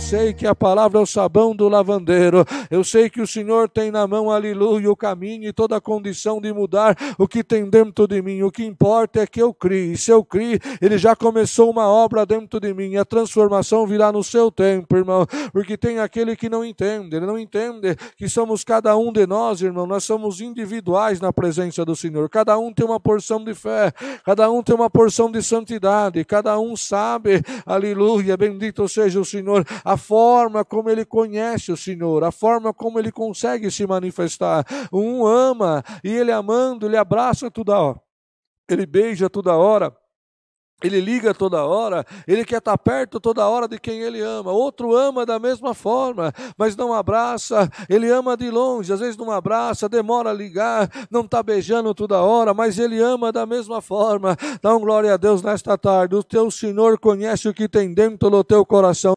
sei que a palavra é o sabão do lavandeiro. Eu sei que o Senhor tem na mão, aleluia, o caminho e toda a condição de mudar o que tem dentro de mim. O que importa é que eu crie. Se eu crie, Ele já começou uma obra dentro de mim. A transformação virá no seu tempo, irmão. Porque tem aquele que não entende. Ele não entende que somos cada um de nós, irmão. Nós somos individuais na presença do Senhor. Cada um tem uma porção de fé. Cada um tem uma porção de santidade. Cada um sabe, aleluia, bendito seja o Senhor, a forma como ele conhece o Senhor, a forma como ele consegue se manifestar. Um ama e ele amando, ele abraça toda hora, ele beija toda hora. Ele liga toda hora, ele quer estar perto toda hora de quem ele ama. Outro ama da mesma forma, mas não abraça. Ele ama de longe, às vezes não abraça, demora a ligar, não está beijando toda hora, mas ele ama da mesma forma. Dá um glória a Deus nesta tarde. O teu Senhor conhece o que tem dentro do teu coração.